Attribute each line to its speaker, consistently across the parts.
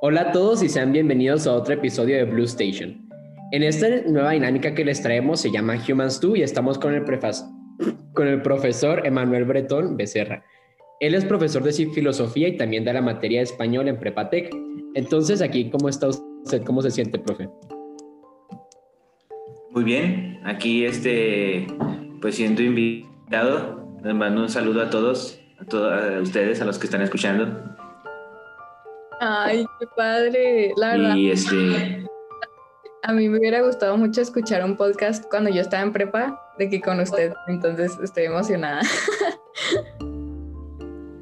Speaker 1: Hola a todos y sean bienvenidos a otro episodio de Blue Station. En esta nueva dinámica que les traemos se llama Humans 2 y estamos con el, con el profesor Emanuel Bretón Becerra. Él es profesor de filosofía y también da la materia de español en Prepatec. Entonces, aquí, ¿cómo está usted? ¿Cómo se siente, profe?
Speaker 2: Muy bien, aquí este, pues siendo invitado, les mando un saludo a todos, a todos ustedes, a los que están escuchando.
Speaker 3: Ay, qué padre, la verdad.
Speaker 2: Y este...
Speaker 3: A mí me hubiera gustado mucho escuchar un podcast cuando yo estaba en prepa de que con usted, entonces estoy emocionada.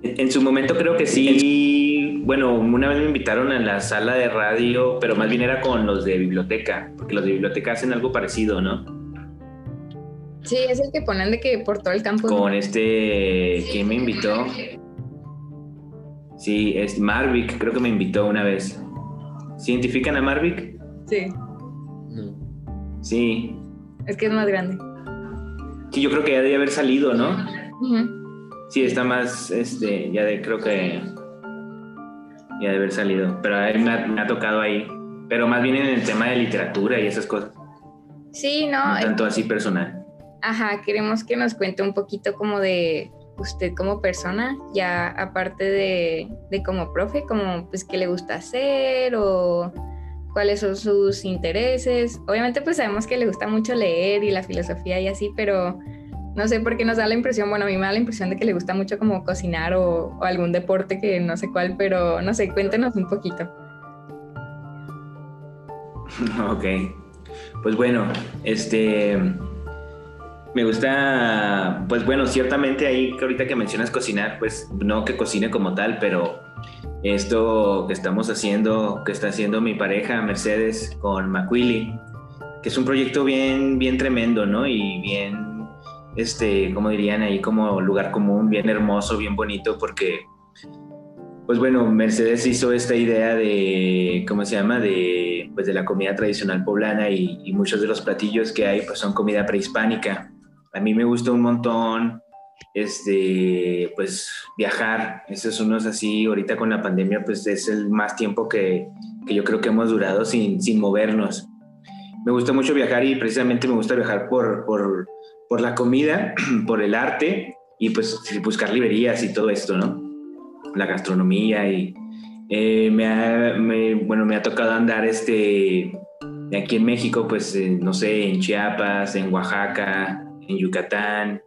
Speaker 2: En su momento creo que sí. Bueno, una vez me invitaron a la sala de radio, pero más bien era con los de biblioteca, porque los de biblioteca hacen algo parecido, ¿no?
Speaker 3: Sí, es el que ponen de que por todo el campo.
Speaker 2: Con este, ¿quién me invitó? Sí, es Marvick, creo que me invitó una vez. ¿Sí identifican a Marvick?
Speaker 3: Sí.
Speaker 2: Sí.
Speaker 3: Es que es más grande.
Speaker 2: Sí, yo creo que ya debe haber salido, ¿no? Sí, está más, este, ya de, creo que ya debe haber salido, pero a él me ha, tocado ahí, pero más bien en el tema de literatura y esas cosas.
Speaker 3: Sí, no.
Speaker 2: no tanto así personal.
Speaker 3: Ajá, queremos que nos cuente un poquito como de usted como persona, ya aparte de, de como profe, como pues qué le gusta hacer o cuáles son sus intereses. Obviamente pues sabemos que le gusta mucho leer y la filosofía y así, pero no sé por qué nos da la impresión, bueno, a mí me da la impresión de que le gusta mucho como cocinar o, algún deporte que no sé cuál, pero no sé, cuéntenos un poquito.
Speaker 2: Ok, pues bueno, este, me gusta, pues bueno, ciertamente ahí que ahorita que mencionas cocinar, pues no que cocine como tal, pero esto que estamos haciendo, que está haciendo mi pareja Mercedes con Macuili, que es un proyecto bien, bien tremendo, ¿no? Y bien este, como dirían ahí, como lugar común, bien hermoso, bien bonito, porque, pues bueno, Mercedes hizo esta idea de, ¿cómo se llama? De, pues de la comida tradicional poblana y, muchos de los platillos que hay, pues son comida prehispánica. A mí me gusta un montón, este, pues viajar. Eso es unos así, ahorita con la pandemia, pues es el más tiempo que, que yo creo que hemos durado sin, sin movernos. Me gusta mucho viajar y precisamente me gusta viajar por, por por la comida, por el arte y pues buscar librerías y todo esto, ¿no? La gastronomía y eh, me, bueno, me ha tocado andar este, aquí en México, pues no sé, en Chiapas, en Oaxaca, en Yucatán,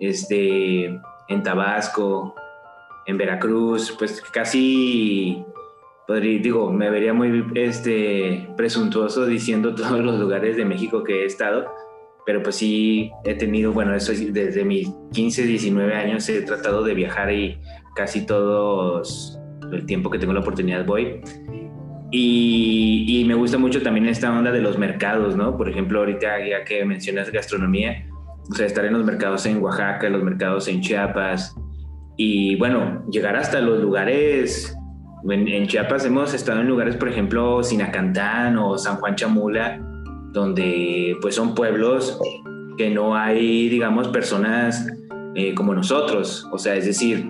Speaker 2: este, en Tabasco, en Veracruz, pues casi, podría, digo, me vería muy este, presuntuoso diciendo todos los lugares de México que he estado, pero pues sí he tenido, bueno, eso desde mis 15, 19 años he tratado de viajar y casi todos el tiempo que tengo la oportunidad voy. Y, me gusta mucho también esta onda de los mercados, ¿no? Por ejemplo, ahorita ya que mencionas gastronomía, o sea, estar en los mercados en Oaxaca, los mercados en Chiapas, y bueno, llegar hasta los lugares, en, en Chiapas hemos estado en lugares, por ejemplo, Sinacantán o San Juan Chamula, donde pues son pueblos que no hay, digamos, personas eh, como nosotros, o sea, es decir,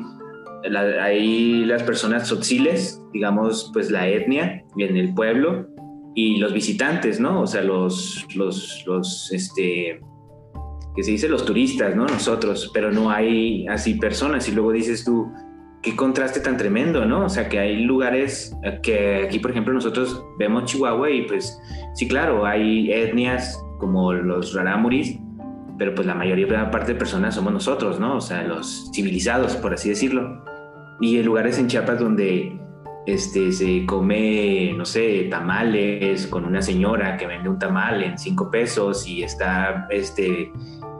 Speaker 2: hay las personas tzotziles, digamos, pues la etnia en el pueblo y los visitantes, ¿no? O sea, los, los, los, este, que se dice los turistas, ¿no? Nosotros, pero no hay así personas y luego dices tú, qué contraste tan tremendo, ¿no? O sea, que hay lugares que aquí, por ejemplo, nosotros vemos Chihuahua y pues sí, claro, hay etnias como los rarámuris, pero pues la mayoría de parte de personas somos nosotros, ¿no? O sea, los civilizados, por así decirlo. Y hay lugares en Chiapas donde este, se come, no sé, tamales con una señora que vende un tamal en cinco pesos y está este,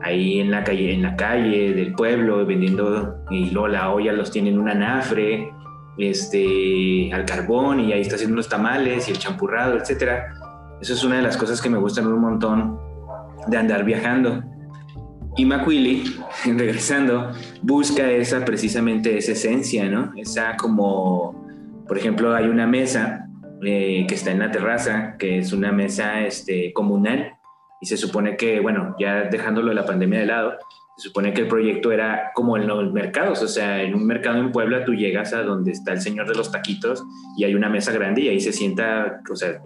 Speaker 2: ahí en la calle, en la calle del pueblo vendiendo y luego la olla los tiene en un anafre, este, al carbón y ahí está haciendo los tamales y el champurrado, etcétera. Eso es una de las cosas que me gustan un montón de andar viajando. Y Macuili, regresando, busca esa precisamente esa esencia, ¿no? Esa como, por ejemplo, hay una mesa eh, que está en la terraza, que es una mesa este, comunal, y se supone que, bueno, ya dejándolo de la pandemia de lado, se supone que el proyecto era como en los mercados, o sea, en un mercado en Puebla tú llegas a donde está el señor de los taquitos y hay una mesa grande y ahí se sienta, o sea,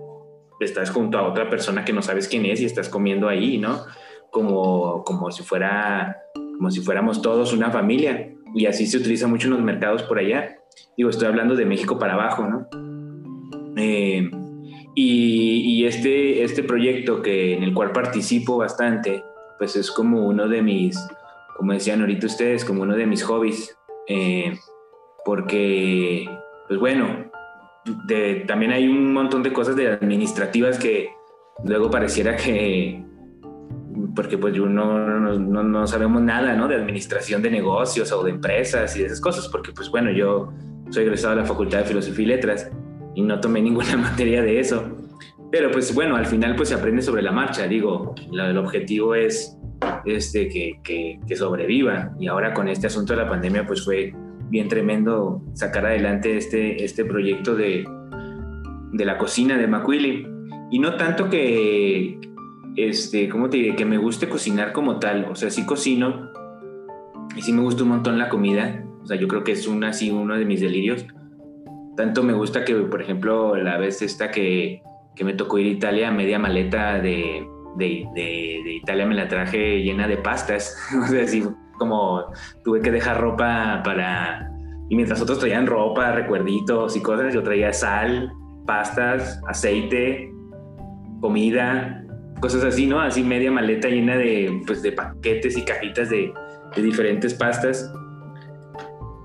Speaker 2: estás junto a otra persona que no sabes quién es y estás comiendo ahí, ¿no? Como, como si fuera, como si fuéramos todos una familia y así se utiliza mucho en los mercados por allá. Digo, estoy hablando de México para abajo, ¿no? Eh, y, y, este, este proyecto que, en el cual participo bastante, pues es como uno de mis, como decían ahorita ustedes, como uno de mis hobbies, eh, porque, pues bueno, también hay un montón de cosas de administrativas que luego pareciera que, porque pues uno no, no, no, sabemos nada, ¿no? De administración de negocios o de empresas y de esas cosas, porque pues bueno, yo soy egresado de la Facultad de Filosofía y Letras y no tomé ninguna materia de eso. Pero pues bueno, al final pues se aprende sobre la marcha, digo, el objetivo es este, que, que, sobreviva. Y ahora con este asunto de la pandemia, pues fue bien tremendo sacar adelante este, este proyecto de, de la cocina de Macuili. Y no tanto que, este, ¿cómo te diré? Que me guste cocinar como tal. O sea, sí cocino y sí me gusta un montón la comida. O sea, yo creo que es una, así uno de mis delirios. Tanto me gusta que, por ejemplo, la vez esta que, que me tocó ir a Italia, media maleta de, de, de, Italia me la traje llena de pastas. o sea, así como tuve que dejar ropa para... Y mientras otros traían ropa, recuerditos y cosas, yo traía sal, pastas, aceite, comida, cosas así, ¿no? Así media maleta llena de, pues, de paquetes y cajitas de, de diferentes pastas.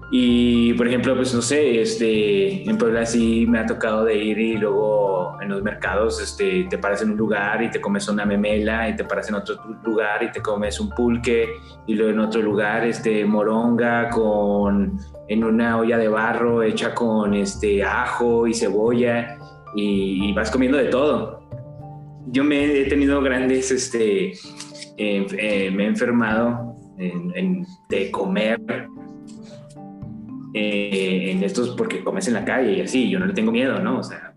Speaker 2: Y, por ejemplo, pues no sé, este, en Puebla sí me ha tocado de ir y luego en los mercados este, te paras en un lugar y te comes una memela y te paras en otro lugar y te comes un pulque y luego en otro lugar este, moronga con, en una olla de barro hecha con este, ajo y cebolla y, vas comiendo de todo. Yo me he tenido grandes, este, eh, me he enfermado de comer eh, en estos porque comes en la calle y así, yo no le tengo miedo, ¿no? O sea,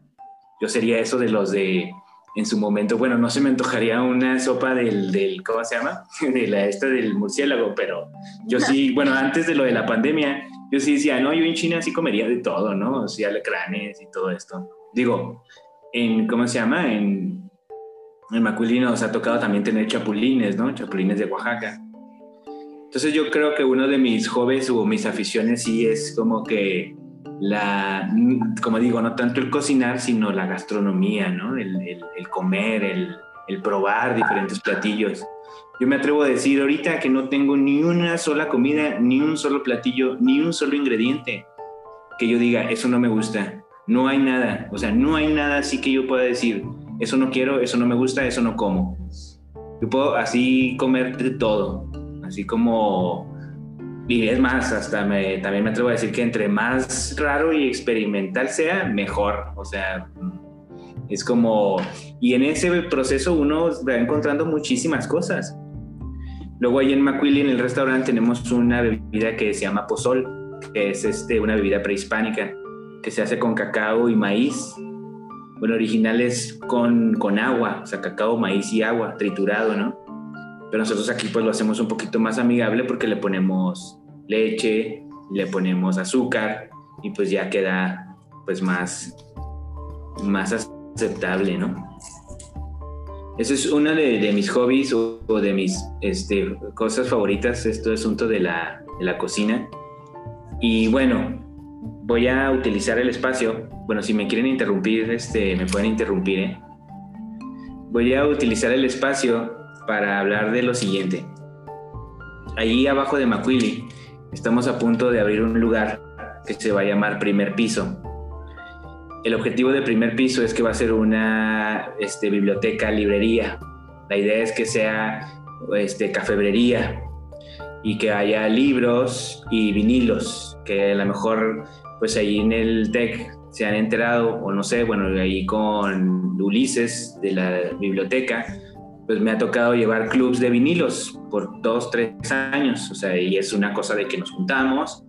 Speaker 2: yo sería eso de los de, en su momento, bueno, no se me antojaría una sopa del, del ¿cómo se llama? De la esta del murciélago, pero yo sí, bueno, antes de lo de la pandemia, yo sí decía, no, yo en China sí comería de todo, ¿no? O sea, alacranes y todo esto. Digo, en, ¿cómo se llama? En, en Maculino nos ha tocado también tener chapulines, ¿no? Chapulines de Oaxaca. Entonces yo creo que uno de mis hobbies o mis aficiones sí es como que la, como digo, no tanto el cocinar, sino la gastronomía, ¿no? El, comer, el, el, probar diferentes platillos. Yo me atrevo a decir ahorita que no tengo ni una sola comida, ni un solo platillo, ni un solo ingrediente que yo diga, eso no me gusta. No hay nada, o sea, no hay nada así que yo pueda decir, eso no quiero, eso no me gusta, eso no como. Yo puedo así comer de todo así como, y es más, hasta me, también me atrevo a decir que entre más raro y experimental sea, mejor, o sea, es como, y en ese proceso uno va encontrando muchísimas cosas. Luego ahí en Macuili, en el restaurante, tenemos una bebida que se llama pozol, que es este, una bebida prehispánica, que se hace con cacao y maíz. Bueno, original es con, con agua, o sea, cacao, maíz y agua, triturado, ¿no? Pero nosotros aquí pues lo hacemos un poquito más amigable porque le ponemos leche, le ponemos azúcar y pues ya queda pues más, más aceptable, ¿no? Ese es uno de, mis hobbies o, de mis este, cosas favoritas, este asunto de la, de la cocina. Y bueno, voy a utilizar el espacio. Bueno, si me quieren interrumpir, este, me pueden interrumpir. ¿eh? Voy a utilizar el espacio para hablar de lo siguiente. Ahí abajo de Macuili estamos a punto de abrir un lugar que se va a llamar Primer Piso. El objetivo de Primer Piso es que va a ser una este, biblioteca, librería. La idea es que sea este, cafebrería y que haya libros y vinilos, que a lo mejor pues ahí en el TEC se han enterado, o no sé, bueno, ahí con Ulises de la biblioteca, pues me ha tocado llevar clubs de vinilos por dos, tres años, o sea, y es una cosa de que nos juntamos,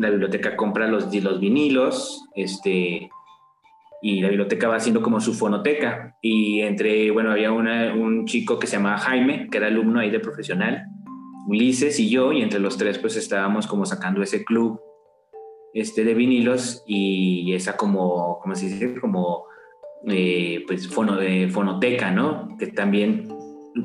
Speaker 2: la biblioteca compra los, los vinilos, este, y la biblioteca va haciendo como su fonoteca, y entre, bueno, había un chico que se llamaba Jaime, que era alumno ahí de profesional, Ulises y yo, y entre los tres pues estábamos como sacando ese club este, de vinilos y esa como, ¿cómo se dice? Como eh, pues fonoteca, ¿no? Que también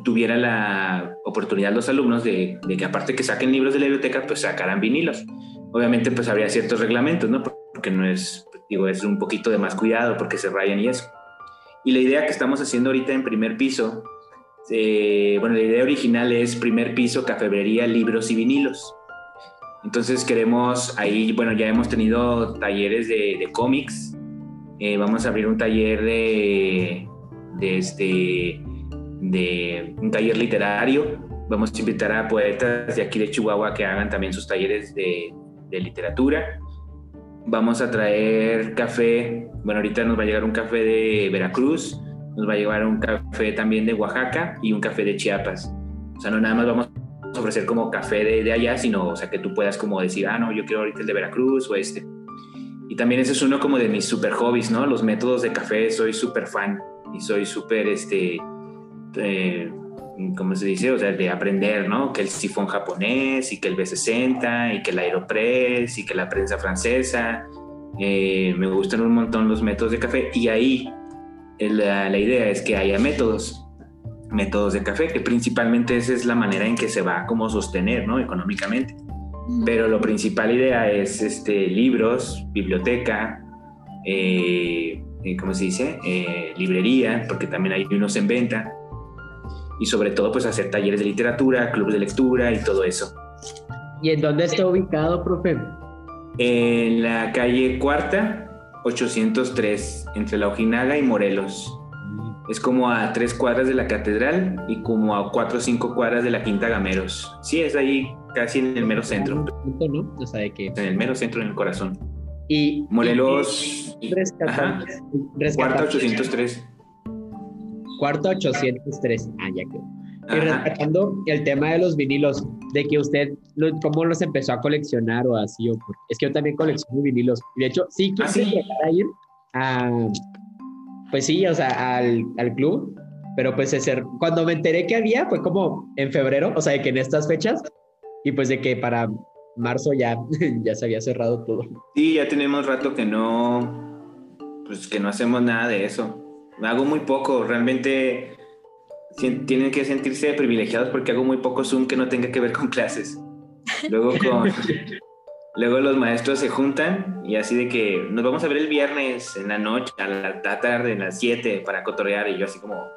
Speaker 2: tuviera la oportunidad los alumnos de, que aparte que saquen libros de la biblioteca, pues sacaran vinilos. Obviamente pues habría ciertos reglamentos, ¿no? Porque no es, digo, es un poquito de más cuidado porque se rayan y eso. Y la idea que estamos haciendo ahorita en primer piso, eh, bueno, la idea original es primer piso, cafebrería, libros y vinilos. Entonces queremos, ahí, bueno, ya hemos tenido talleres de cómics, eh, vamos a abrir un taller de, de, este, de un taller literario, vamos a invitar a poetas de aquí de Chihuahua que hagan también sus talleres de, literatura. Vamos a traer café, bueno, ahorita nos va a llegar un café de Veracruz, nos va a llevar un café también de Oaxaca y un café de Chiapas. O sea, no nada más vamos a ofrecer como café de, de, allá, sino, o sea, que tú puedas como decir, ah, no, yo quiero ahorita el de Veracruz o este. Y también ese es uno como de mis super hobbies, ¿no? Los métodos de café, soy súper fan y soy súper, este, eh, ¿cómo se dice? O sea, de aprender, ¿no? Que el sifón japonés y que el B60 y que el Aeropress y que la prensa francesa. Eh, me gustan un montón los métodos de café y ahí la, la, idea es que haya métodos, métodos de café, que principalmente esa es la manera en que se va a como sostener, ¿no? Económicamente. Pero lo principal idea es este, libros, biblioteca, eh, ¿cómo se dice? Eh, librería, porque también hay unos en venta y sobre todo pues hacer talleres de literatura, clubes de lectura y todo eso.
Speaker 1: ¿Y en dónde está ubicado, profe?
Speaker 2: En la calle Cuarta, 803, entre La Ojinaga y Morelos. Es como a tres cuadras de la catedral y como a cuatro o cinco cuadras de la Quinta Gameros. Sí, es ahí casi en el mero centro.
Speaker 1: ¿no? O sea, de que...
Speaker 2: En el mero centro, en el corazón.
Speaker 1: Y
Speaker 2: Morelos...
Speaker 1: Y, rescatando,
Speaker 2: Cuarta 803
Speaker 1: cuarto 803. Ah, ya quedó. Y rescatando el tema de los vinilos, de que usted, ¿cómo los empezó a coleccionar o así? O es que yo también colecciono vinilos. De hecho, sí
Speaker 2: ¿Ah,
Speaker 1: quise llegar a ir a, pues sí, o sea, al, al club, pero pues ese, cuando me enteré que había fue como en febrero, o sea, que en estas fechas, y pues de que para marzo ya, ya se había cerrado todo.
Speaker 2: Sí, ya tenemos rato que no, pues que no hacemos nada de eso hago muy poco, realmente tienen que sentirse privilegiados porque hago muy poco Zoom que no tenga que ver con clases. Luego con... Luego los maestros se juntan y así de que nos vamos a ver el viernes en la noche, a la, tarde, en las 7 para cotorrear y yo así como,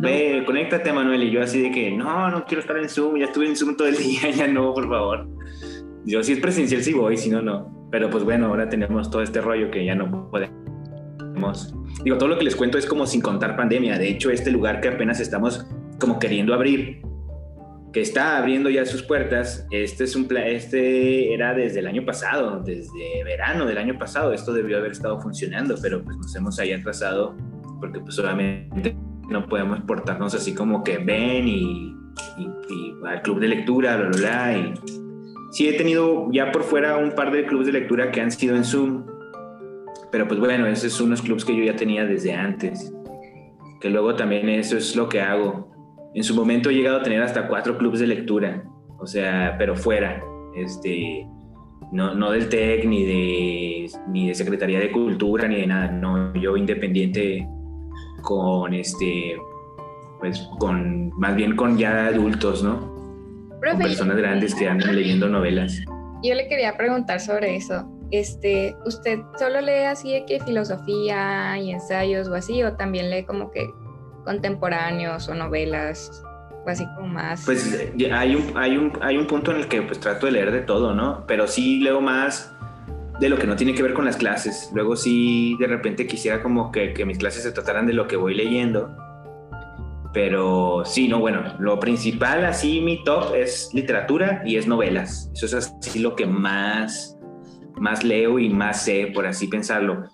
Speaker 2: ve, conéctate Manuel y yo así de que, no, no quiero estar en Zoom, ya estuve en Zoom todo el día, ya no, por favor. Yo si es presencial sí voy, si no, no. Pero pues bueno, ahora tenemos todo este rollo que ya no podemos digo, todo lo que les cuento es como sin contar pandemia. De hecho, este lugar que apenas estamos como queriendo abrir, que está abriendo ya sus puertas, este es un este era desde el año pasado, desde verano del año pasado, esto debió haber estado funcionando, pero pues nos hemos ahí atrasado porque pues solamente no podemos portarnos así como que ven y, y, y al club de lectura, bla, bla, bla. Y sí he tenido ya por fuera un par de clubes de lectura que han sido en Zoom, pero pues bueno, esos son unos clubs que yo ya tenía desde antes. Que luego también eso es lo que hago. En su momento he llegado a tener hasta cuatro clubes de lectura. O sea, pero fuera. Este, no, no del TEC, ni de, ni de Secretaría de Cultura, ni de nada. No, yo independiente con este, pues con, más bien con ya adultos, ¿no? con personas grandes que andan leyendo novelas.
Speaker 3: Yo le quería preguntar sobre eso este, ¿usted solo lee así de que filosofía y ensayos o así, o también lee como que contemporáneos o novelas o así como más?
Speaker 2: Pues hay un, hay un, hay un punto en el que pues trato de leer de todo, ¿no? Pero sí leo más de lo que no tiene que ver con las clases. Luego sí de repente quisiera como que, que mis clases se trataran de lo que voy leyendo. Pero sí, no, bueno, lo principal así, mi top es literatura y es novelas. Eso es así lo que más más leo y más sé, por así pensarlo.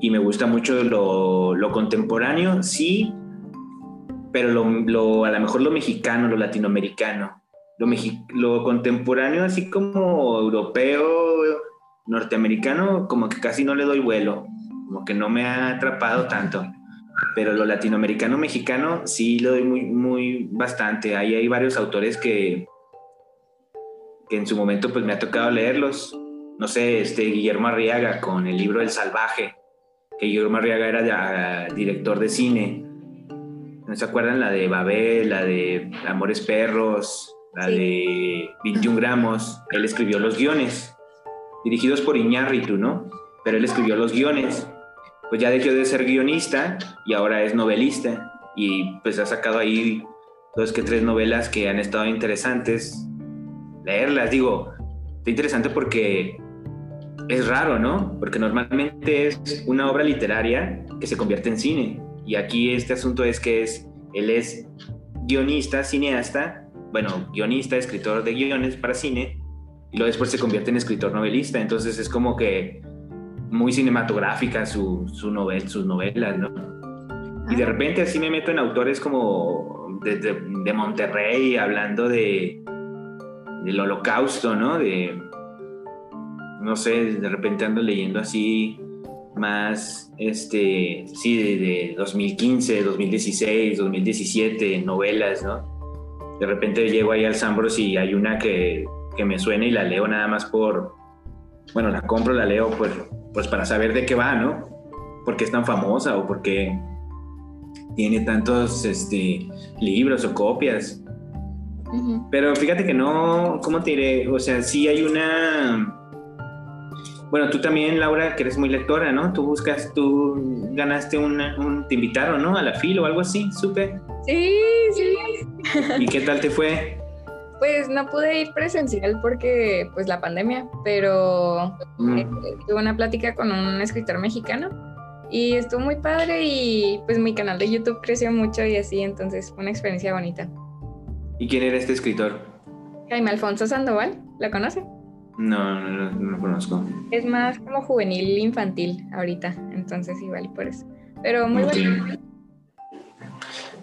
Speaker 2: Y me gusta mucho lo, lo contemporáneo, sí, pero lo, a lo mejor lo mexicano, lo latinoamericano. Lo, lo contemporáneo, así como europeo, norteamericano, como que casi no le doy vuelo, como que no me ha atrapado tanto. Pero lo latinoamericano, mexicano, sí lo doy muy, muy bastante. Ahí hay varios autores que, que en su momento pues me ha tocado leerlos. No sé, este Guillermo Arriaga con el libro El Salvaje, que Guillermo Arriaga era director de cine. ¿No se acuerdan? La de Babel, la de Amores Perros, la de 21 gramos. Él escribió los guiones, dirigidos por Iñárritu, ¿no? Pero él escribió los guiones. Pues ya dejó de ser guionista y ahora es novelista. Y pues ha sacado ahí dos que tres novelas que han estado interesantes. Leerlas, digo, está interesante porque es raro, ¿no? Porque normalmente es una obra literaria que se convierte en cine. Y aquí este asunto es que es, él es guionista, cineasta, bueno, guionista, escritor de guiones para cine, y luego después se convierte en escritor novelista. Entonces es como que muy cinematográfica su, su novel, sus novelas, ¿no? Y de ah. repente así me meto en autores como de, de, Monterrey, hablando de del holocausto, ¿no? De, no sé, de repente ando leyendo así más, este, sí, de, de 2015, 2016, 2017, novelas, ¿no? De repente llego ahí al Sambros y hay una que, que me suena y la leo nada más por, bueno, la compro, la leo pues, pues para saber de qué va, ¿no? Porque es tan famosa o porque tiene tantos este, libros o copias. Pero fíjate que no, ¿cómo te diré? O sea, sí hay una... Bueno, tú también, Laura, que eres muy lectora, ¿no? Tú buscas, tú ganaste una, un, te invitaron, ¿no? A la fila o algo así, supe.
Speaker 3: Sí, sí.
Speaker 2: ¿Y qué tal te fue?
Speaker 3: Pues no pude ir presencial porque pues la pandemia, pero mm. eh, tuve una plática con un escritor mexicano y estuvo muy padre y pues mi canal de YouTube creció mucho y así, entonces fue una experiencia bonita.
Speaker 2: ¿Y quién era este escritor?
Speaker 3: Jaime Alfonso Sandoval, ¿la conoce?
Speaker 2: No, no, no, lo conozco.
Speaker 3: Es más como juvenil infantil ahorita, entonces igual por eso. Pero muy bueno.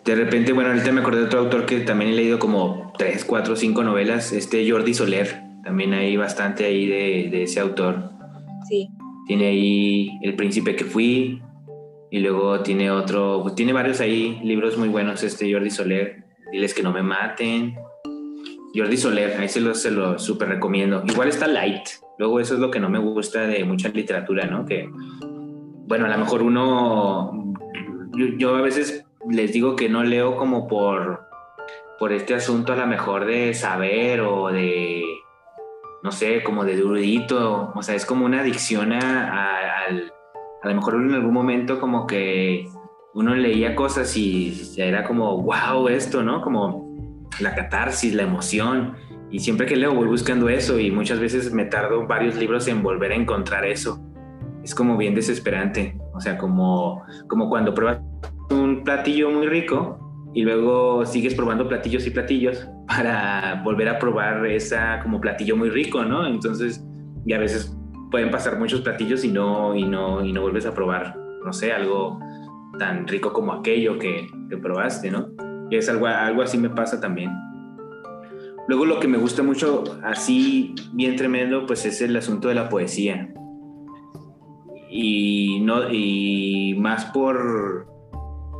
Speaker 2: De repente, bueno, ahorita me acordé de otro autor que también he leído como tres, cuatro, cinco novelas, este Jordi Soler. También hay bastante ahí de, de ese autor.
Speaker 3: Sí.
Speaker 2: Tiene ahí El Príncipe que fui, y luego tiene otro, tiene varios ahí libros muy buenos, este Jordi Soler. Diles que no me maten. Jordi Soler, ahí se lo, se lo súper recomiendo. Igual está light. Luego eso es lo que no me gusta de mucha literatura, ¿no? Que, bueno, a lo mejor uno, yo a veces les digo que no leo como por, por este asunto a lo mejor de saber o de, no sé, como de erudito, o sea, es como una adicción a, a, lo mejor en algún momento como que uno leía cosas y era como, wow, esto, ¿no? Como la catarsis, la emoción. Y siempre que leo voy buscando eso y muchas veces me tardo varios libros en volver a encontrar eso. Es como bien desesperante. O sea, como, como cuando pruebas un platillo muy rico y luego sigues probando platillos y platillos para volver a probar esa como platillo muy rico, ¿no? Entonces, y a veces pueden pasar muchos platillos y no, y no, y no vuelves a probar, no sé, algo tan rico como aquello que, que probaste, ¿no? Y es algo, algo así me pasa también. Luego lo que me gusta mucho, así bien tremendo, pues es el asunto de la poesía. Y, no, y más por,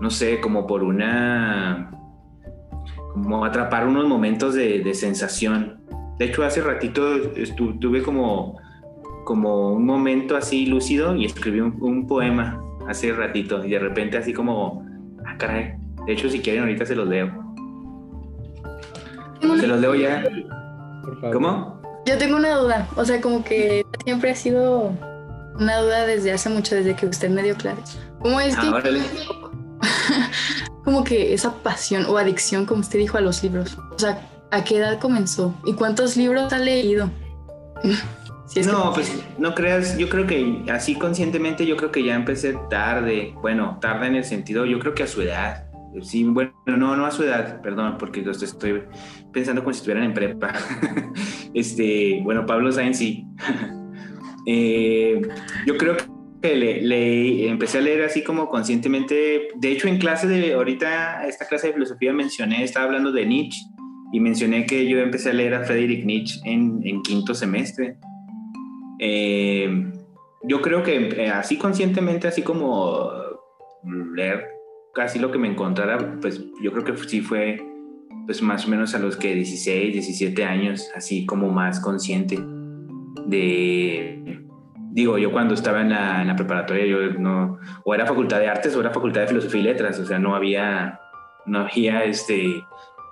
Speaker 2: no sé, como por una, como atrapar unos momentos de, sensación. De hecho, hace ratito tuve como, como un momento así lúcido y escribí un, poema hace ratito y de repente así como, ah, caray. De hecho, si quieren ahorita se los leo. Se los leo ya. ¿Cómo?
Speaker 4: Yo tengo una duda, o sea, como que siempre ha sido una duda desde hace mucho, desde que usted me dio claro. ¿Cómo es que como que esa pasión o adicción, como usted dijo, a los libros? O sea, ¿a qué edad comenzó? ¿Y cuántos libros ha leído?
Speaker 2: no, pues no creas, yo creo que así conscientemente yo creo que ya empecé tarde, bueno, tarde en el sentido, yo creo que a su edad. Sí, bueno, no, no a su edad, perdón, porque estoy pensando como si estuvieran en prepa. este, bueno, Pablo Sáenz sí. Eh, yo creo que le, empecé a leer así como conscientemente. De hecho, en clase de ahorita, esta clase de filosofía mencioné, estaba hablando de Nietzsche y mencioné que yo empecé a leer a Friedrich Nietzsche en, quinto semestre. Eh, yo creo que eh, así conscientemente, así como leer casi lo que me encontrara, pues yo creo que sí fue pues más o menos a los que 16, 17 años, así como más consciente de, digo, yo cuando estaba en la, en la, preparatoria, yo no, o era facultad de artes o era facultad de filosofía y letras, o sea, no había, no había este,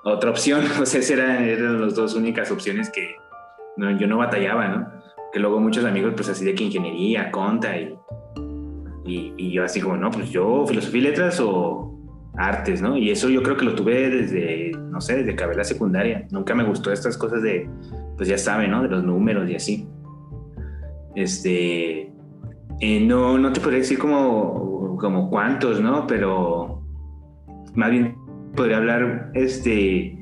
Speaker 2: otra opción, o sea, eran, eran las dos únicas opciones que no, yo no batallaba, ¿no? Que luego muchos amigos, pues así de que ingeniería, conta y, y, y yo así como, no, pues yo filosofía y letras o artes, ¿no? Y eso yo creo que lo tuve desde, no sé, desde que acabé la secundaria. Nunca me gustó estas cosas de, pues ya saben, ¿no? De los números y así. Este, eh, no, no te podría decir como, como cuántos, ¿no? Pero más bien podría hablar, este,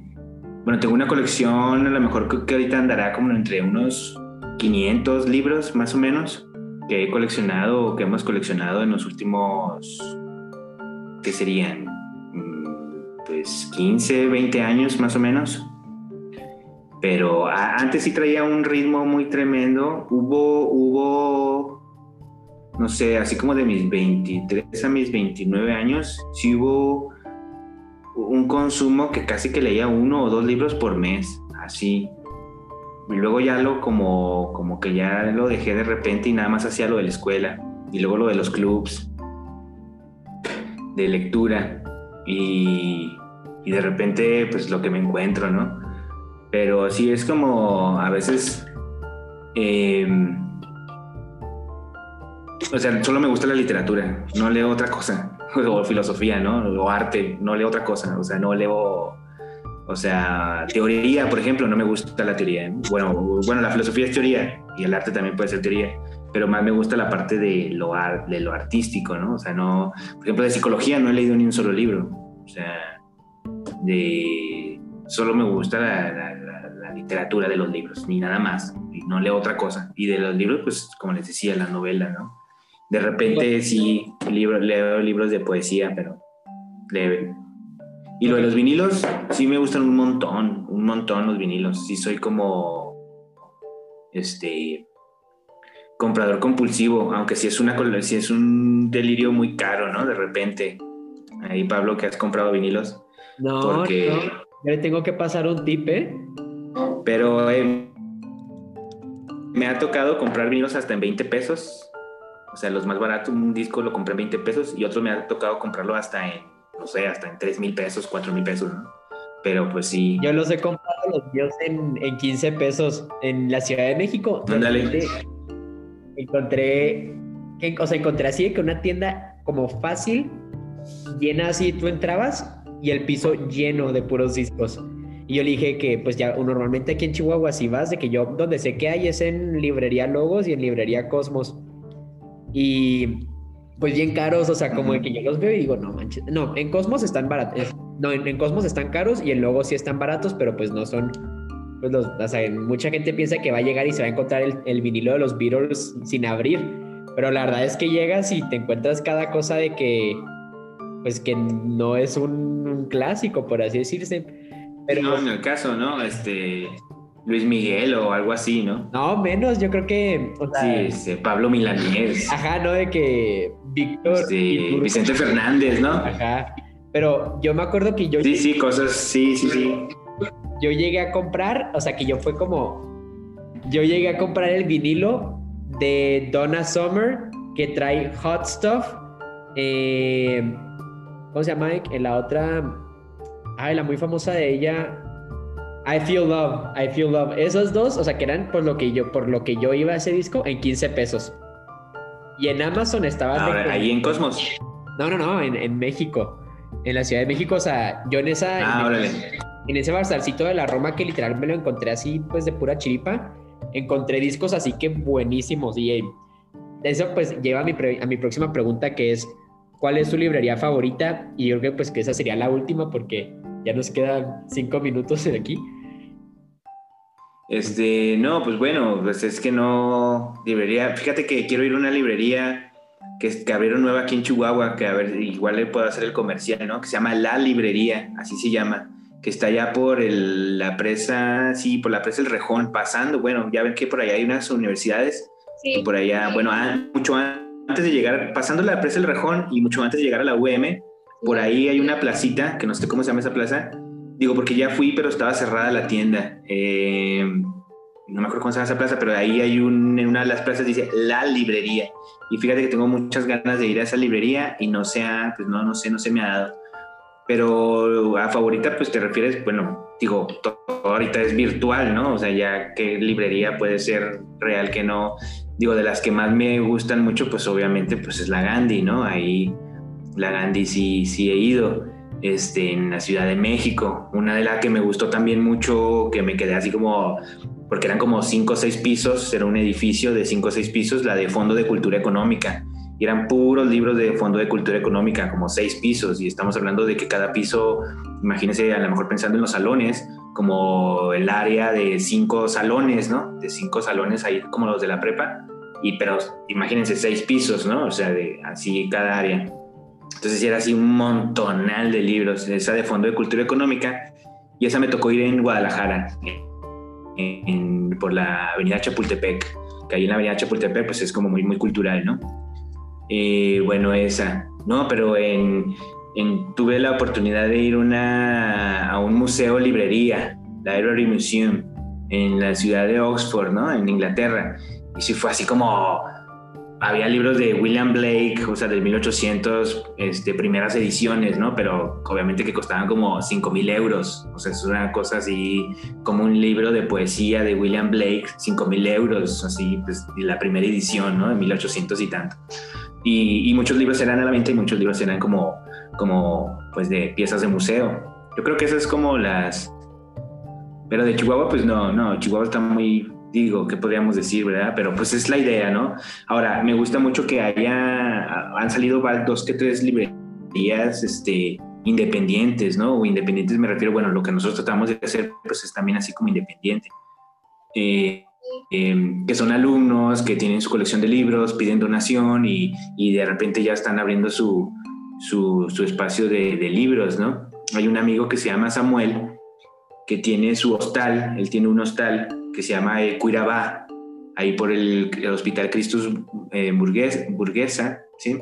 Speaker 2: bueno, tengo una colección, a lo mejor que, que ahorita andará como entre unos 500 libros más o menos que he coleccionado o que hemos coleccionado en los últimos, ¿qué serían? Mm, pues 15, 20 años más o menos pero antes sí traía un ritmo muy tremendo. Hubo, hubo, no sé, así como de mis 23 a mis 29 años, sí hubo un consumo que casi que leía uno o dos libros por mes, así. Y luego ya lo como, como que ya lo dejé de repente y nada más hacía lo de la escuela. Y luego lo de los clubs de lectura. Y, y de repente, pues lo que me encuentro, ¿no? Pero sí es como a veces... Em, o sea, solo me gusta la literatura, no leo otra cosa, o filosofía, ¿no? O arte, no leo otra cosa, o sea, no leo, o sea, teoría, por ejemplo, no me gusta la teoría. Bueno, bueno, la filosofía es teoría y el arte también puede ser teoría, pero más me gusta la parte de lo, de lo artístico, ¿no? O sea, no, por ejemplo, de psicología no he leído ni un solo libro, o sea, de, solo me gusta la literatura de los libros, ni nada más, y no leo otra cosa. Y de los libros, pues como les decía, la novela, ¿no? De repente sí, libro, leo libros de poesía, pero leve. Y lo de los vinilos, sí me gustan un montón, un montón los vinilos. Sí soy como, este, comprador compulsivo, aunque sí es, una, sí es un delirio muy caro, ¿no? De repente. Ahí, Pablo, que has comprado vinilos.
Speaker 1: No, porque... no. le tengo que pasar un tip, ¿eh?
Speaker 2: Pero eh, me ha tocado comprar vinilos hasta en 20 pesos. O sea, los más baratos, un disco lo compré en 20 pesos y otro me ha tocado comprarlo hasta en, no sé, hasta en 3 mil pesos, 4 mil pesos, ¿no? Pero pues sí.
Speaker 1: Yo los he comprado los míos en, en 15 pesos en la Ciudad de México.
Speaker 2: Ándale.
Speaker 1: Encontré, o sea, encontré así que una tienda como fácil, llena así, tú entrabas y el piso lleno de puros discos. Y yo le dije que, pues ya normalmente aquí en Chihuahua, si vas, de que yo donde sé que hay es en librería Logos y en librería Cosmos. Y pues bien caros, o sea, como de que yo los veo y digo, no manches, no, en Cosmos están baratos, no, en, Cosmos están caros y en Logos sí están baratos, pero pues no son, pues los, o sea, mucha gente piensa que va a llegar y se va a encontrar el, el vinilo de los Beatles sin abrir, pero la verdad es que llegas y te encuentras cada cosa de que, pues que no es un, un clásico, por así decirse.
Speaker 2: Pero, no, en el caso, ¿no? Este, Luis Miguel o algo así, ¿no?
Speaker 1: No, menos, yo creo que.
Speaker 2: sí, este, Pablo Milanés.
Speaker 1: Ajá, ¿no? De que Víctor.
Speaker 2: Este, Vicente Fernández, ¿no?
Speaker 1: Ajá. Pero yo me acuerdo que yo.
Speaker 2: Sí, sí, cosas, sí, sí, sí.
Speaker 1: Yo llegué a comprar, o sea, que yo fue como. Yo llegué a comprar el vinilo de Donna Summer que trae Hot Stuff. Eh, ¿Cómo se llama? En la otra Ay, la muy famosa de ella. I Feel Love, I Feel Love. Esos dos, o sea, que eran por lo que yo, por lo que yo iba a ese disco en 15 pesos. Y en Amazon estaba.
Speaker 2: Ahora, ahí en Cosmos.
Speaker 1: No, no, no, en, México. En la Ciudad de México, o sea, yo en esa.
Speaker 2: Ah,
Speaker 1: en, en, ese bazarcito de la Roma que literal me lo encontré así, pues de pura chiripa. Encontré discos así que buenísimos. Y eso, pues, lleva a mi, a mi próxima pregunta, que es: ¿cuál es su librería favorita? Y yo creo que, pues, que esa sería la última, porque ya nos quedan cinco minutos de aquí.
Speaker 2: Este, no, pues bueno, pues es que no librería. Fíjate que quiero ir a una librería que, que abrieron nueva aquí en Chihuahua, que a ver, igual le puedo hacer el comercial, ¿no? Que se llama La Librería, así se llama, que está allá por la presa, sí, por la presa El Rejón, pasando, bueno, ya ven que por allá hay unas universidades, sí. y por allá, bueno, mucho antes de llegar, pasando la presa El Rejón y mucho antes de llegar a la UM, por ahí hay una placita, que no sé cómo se llama esa plaza. digo, porque ya fui, pero estaba cerrada la tienda. Eh, no me acuerdo cómo se llama esa plaza, pero ahí hay un, en una de las plazas dice la librería. Y fíjate que tengo muchas ganas de ir a esa librería y no sea, pues no, no sé, no se me ha dado. Pero a favorita, pues te refieres, bueno, digo, todo ahorita es virtual, ¿no? O sea, ya qué librería puede ser real que no. Digo, de las que más me gustan mucho, pues obviamente, pues es la Gandhi, ¿no? Ahí la Gandhi sí, sí he ido este, en la Ciudad de México. Una de las que me gustó también mucho, que me quedé así como, porque eran como cinco o seis pisos, era un edificio de cinco o seis pisos, la de Fondo de Cultura Económica. Y eran puros libros de Fondo de Cultura Económica, como seis pisos. Y estamos hablando de que cada piso, imagínense, a lo mejor pensando en los salones, como el área de cinco salones, ¿no? De cinco salones ahí como los de la prepa. Y pero imagínense seis pisos, ¿no? O sea, de así cada área. Entonces era así un montonal de libros, esa de Fondo de Cultura Económica, y esa me tocó ir en Guadalajara, por la avenida Chapultepec, que ahí en la avenida Chapultepec pues es como muy, muy cultural, ¿no? Eh, bueno, esa, ¿no? Pero en, tuve la oportunidad de ir una, a un museo librería, la Library Museum, en la ciudad de Oxford, ¿no? En Inglaterra. Y sí fue así como había libros de William Blake, o sea, del 1800, este, primeras ediciones, ¿no? Pero obviamente que costaban como 5 mil euros. O sea, es una cosa así como un libro de poesía de William Blake, 5 mil euros, así, pues, la primera edición, ¿no? De 1800 y tanto. Y, y, muchos libros eran a la venta y muchos libros eran como, como, pues, de piezas de museo. Yo creo que esas es como las... Pero de Chihuahua, pues no, no, Chihuahua está muy, digo, ¿qué podríamos decir, verdad? Pero pues es la idea, ¿no? Ahora, me gusta mucho que haya, han salido dos que tres librerías, este, independientes, ¿no? O independientes me refiero, bueno, lo que nosotros tratamos de hacer, pues es también así como independiente. Eh, em, que son alumnos que tienen su colección de libros, piden donación y, y de repente ya están abriendo su, su, espacio de, libros, ¿no? Hay un amigo que se llama Samuel que tiene su hostal, él tiene un hostal que se llama eh, Cuirabá, ahí por el, Hospital Cristus eh, Burguesa, ¿sí?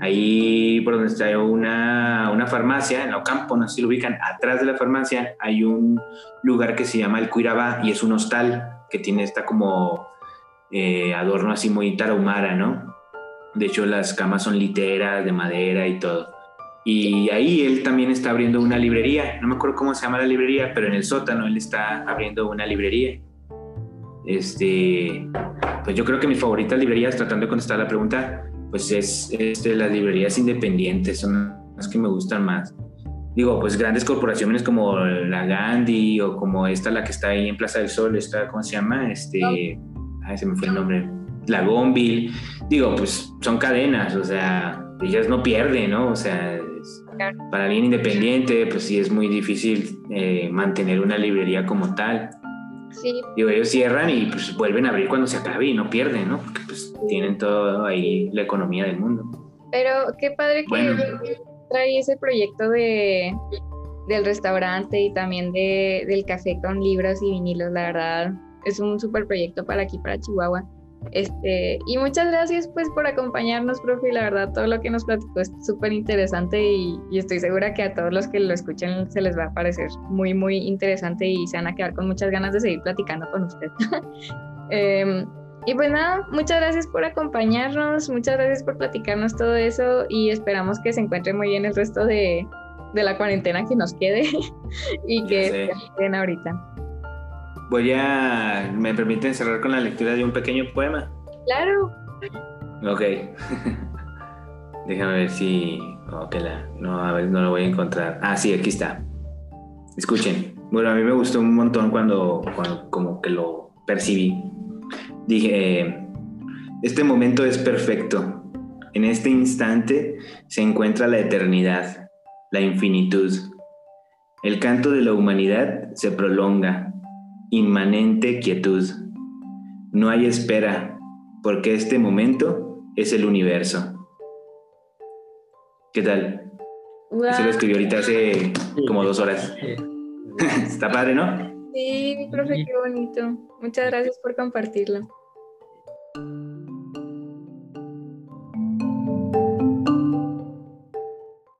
Speaker 2: Ahí por donde está una, una farmacia, en Ocampo, no sé si lo ubican, atrás de la farmacia hay un lugar que se llama el Cuirabá y es un hostal que tiene esta como eh, adorno así muy tarahumara, ¿no? De hecho las camas son literas de madera y todo. Y ahí él también está abriendo una librería. No me acuerdo cómo se llama la librería, pero en el sótano él está abriendo una librería. Este, pues yo creo que mis favoritas librerías, tratando de contestar la pregunta, pues es este, las librerías independientes, son las que me gustan más. Digo, pues grandes corporaciones como la Gandhi o como esta, la que está ahí en Plaza del Sol, esta, ¿cómo se llama? Este, ay, se me fue el nombre. La Gonville. Digo, pues son cadenas, o sea, ellas no pierden, ¿no? O sea, para alguien independiente, pues sí es muy difícil eh, mantener una librería como tal. Sí. Digo, ellos cierran y pues vuelven a abrir cuando se acabe y no pierden, ¿no? Porque pues tienen todo ahí la economía del mundo.
Speaker 3: Pero qué padre que trae ese proyecto de del restaurante y también de, del café con libros y vinilos, la verdad. Es un súper proyecto para aquí, para Chihuahua. Este, y muchas gracias pues por acompañarnos, profe. La verdad, todo lo que nos platicó es súper interesante y, estoy segura que a todos los que lo escuchen se les va a parecer muy, muy interesante y se van a quedar con muchas ganas de seguir platicando con usted. Em, y pues nada, muchas gracias por acompañarnos, muchas gracias por platicarnos todo eso y esperamos que se encuentre muy bien el resto de, de la cuarentena que nos quede y que estén ahorita
Speaker 2: voy a. ¿Me permiten cerrar con la lectura de un pequeño poema?
Speaker 3: Claro.
Speaker 2: Ok. Déjame ver si. La, no, a ver, no lo voy a encontrar. Ah, sí, aquí está. Escuchen. Bueno, a mí me gustó un montón cuando, cuando como que lo percibí. Dije, este momento es perfecto. En este instante se encuentra la eternidad, la infinitud. El canto de la humanidad se prolonga, inmanente quietud. No hay espera, porque este momento es el universo. ¿Qué tal? Se lo escribió ahorita hace como dos horas. Está padre, ¿no?
Speaker 3: Sí, profe, qué bonito. Muchas gracias por compartirlo.